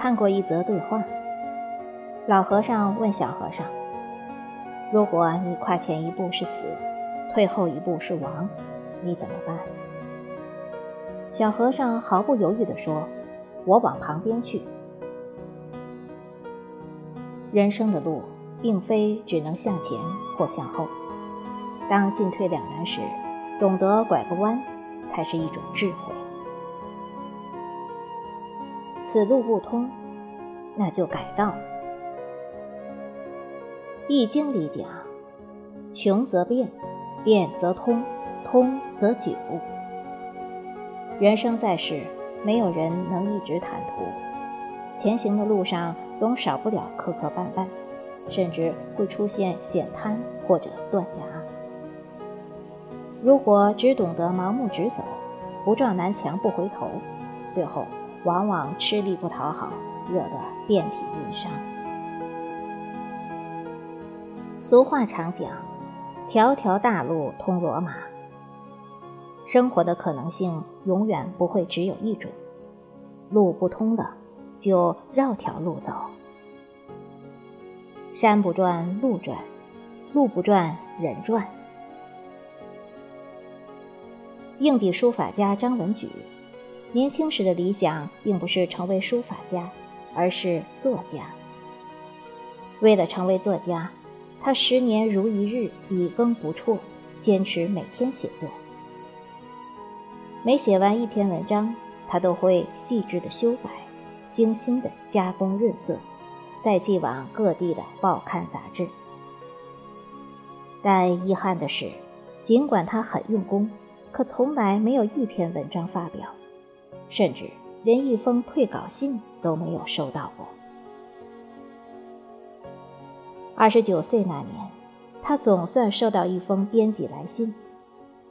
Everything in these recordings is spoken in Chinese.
看过一则对话。老和尚问小和尚：“如果你跨前一步是死，退后一步是亡，你怎么办？”小和尚毫不犹豫地说：“我往旁边去。”人生的路，并非只能向前或向后。当进退两难时，懂得拐个弯，才是一种智慧。此路不通，那就改道。《易经》里讲：“穷则变，变则通，通则久。”人生在世，没有人能一直坦途，前行的路上总少不了磕磕绊绊，甚至会出现险滩或者断崖。如果只懂得盲目直走，不撞南墙不回头，最后。往往吃力不讨好，惹得遍体鳞伤。俗话常讲：“条条大路通罗马。”生活的可能性永远不会只有一种，路不通了，就绕条路走。山不转路转，路不转人转。硬笔书法家张文举。年轻时的理想并不是成为书法家，而是作家。为了成为作家，他十年如一日，以耕不辍，坚持每天写作。每写完一篇文章，他都会细致的修改，精心的加工润色，再寄往各地的报刊杂志。但遗憾的是，尽管他很用功，可从来没有一篇文章发表。甚至连一封退稿信都没有收到过。二十九岁那年，他总算收到一封编辑来信，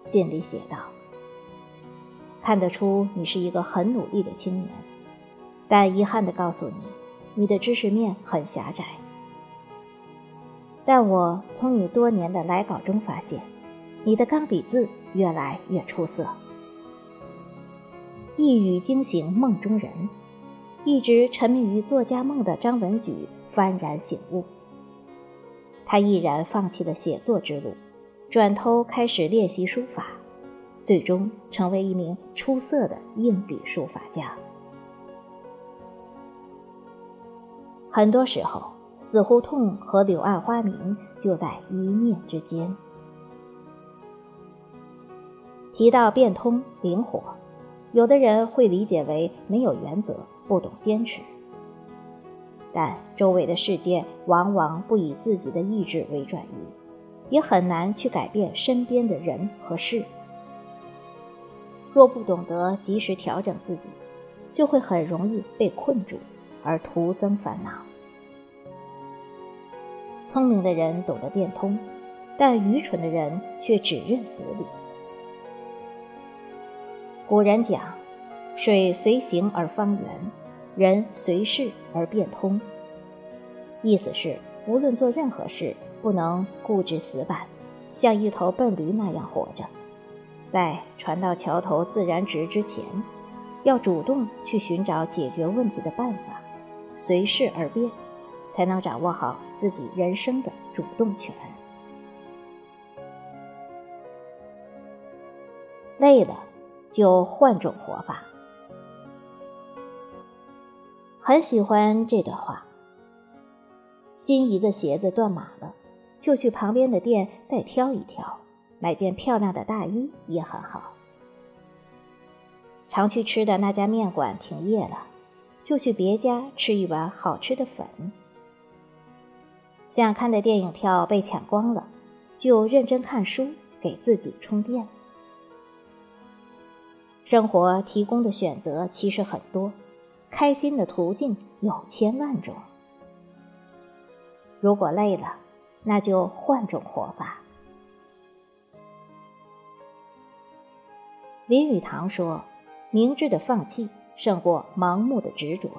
信里写道：“看得出你是一个很努力的青年，但遗憾的告诉你，你的知识面很狭窄。但我从你多年的来稿中发现，你的钢笔字越来越出色。”一语惊醒梦中人，一直沉迷于作家梦的张文举幡然醒悟。他毅然放弃了写作之路，转头开始练习书法，最终成为一名出色的硬笔书法家。很多时候，死胡同和柳暗花明就在一念之间。提到变通灵活。有的人会理解为没有原则、不懂坚持，但周围的世界往往不以自己的意志为转移，也很难去改变身边的人和事。若不懂得及时调整自己，就会很容易被困住，而徒增烦恼。聪明的人懂得变通，但愚蠢的人却只认死理。古人讲：“水随形而方圆，人随事而变通。”意思是，无论做任何事，不能固执死板，像一头笨驴那样活着。在船到桥头自然直之前，要主动去寻找解决问题的办法，随事而变，才能掌握好自己人生的主动权。累了。就换种活法。很喜欢这段话。心仪的鞋子断码了，就去旁边的店再挑一挑，买件漂亮的大衣也很好。常去吃的那家面馆停业了，就去别家吃一碗好吃的粉。想看的电影票被抢光了，就认真看书，给自己充电。生活提供的选择其实很多，开心的途径有千万种。如果累了，那就换种活法。林语堂说：“明智的放弃胜过盲目的执着。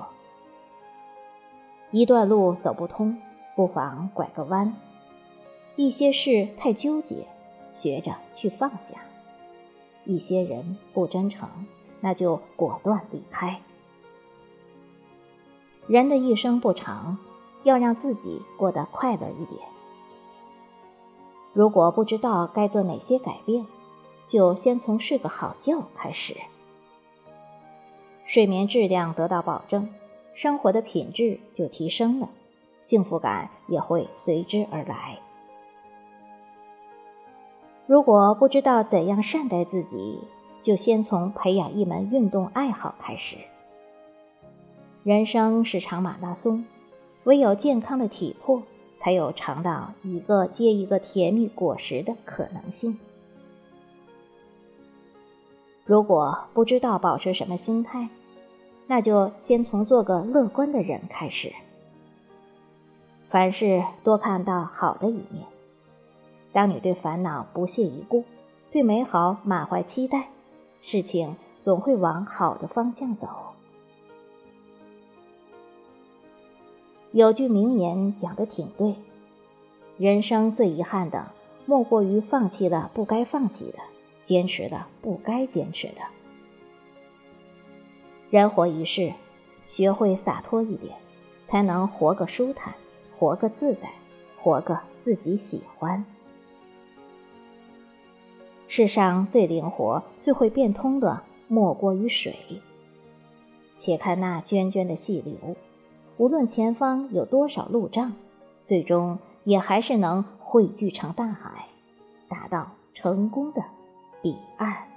一段路走不通，不妨拐个弯；一些事太纠结，学着去放下。”一些人不真诚，那就果断离开。人的一生不长，要让自己过得快乐一点。如果不知道该做哪些改变，就先从睡个好觉开始。睡眠质量得到保证，生活的品质就提升了，幸福感也会随之而来。如果不知道怎样善待自己，就先从培养一门运动爱好开始。人生是场马拉松，唯有健康的体魄，才有尝到一个接一个甜蜜果实的可能性。如果不知道保持什么心态，那就先从做个乐观的人开始。凡事多看到好的一面。当你对烦恼不屑一顾，对美好满怀期待，事情总会往好的方向走。有句名言讲的挺对：人生最遗憾的，莫过于放弃了不该放弃的，坚持了不该坚持的。人活一世，学会洒脱一点，才能活个舒坦，活个自在，活个自己喜欢。世上最灵活、最会变通的，莫过于水。且看那涓涓的细流。无论前方有多少路障，最终也还是能汇聚成大海，达到成功的彼岸。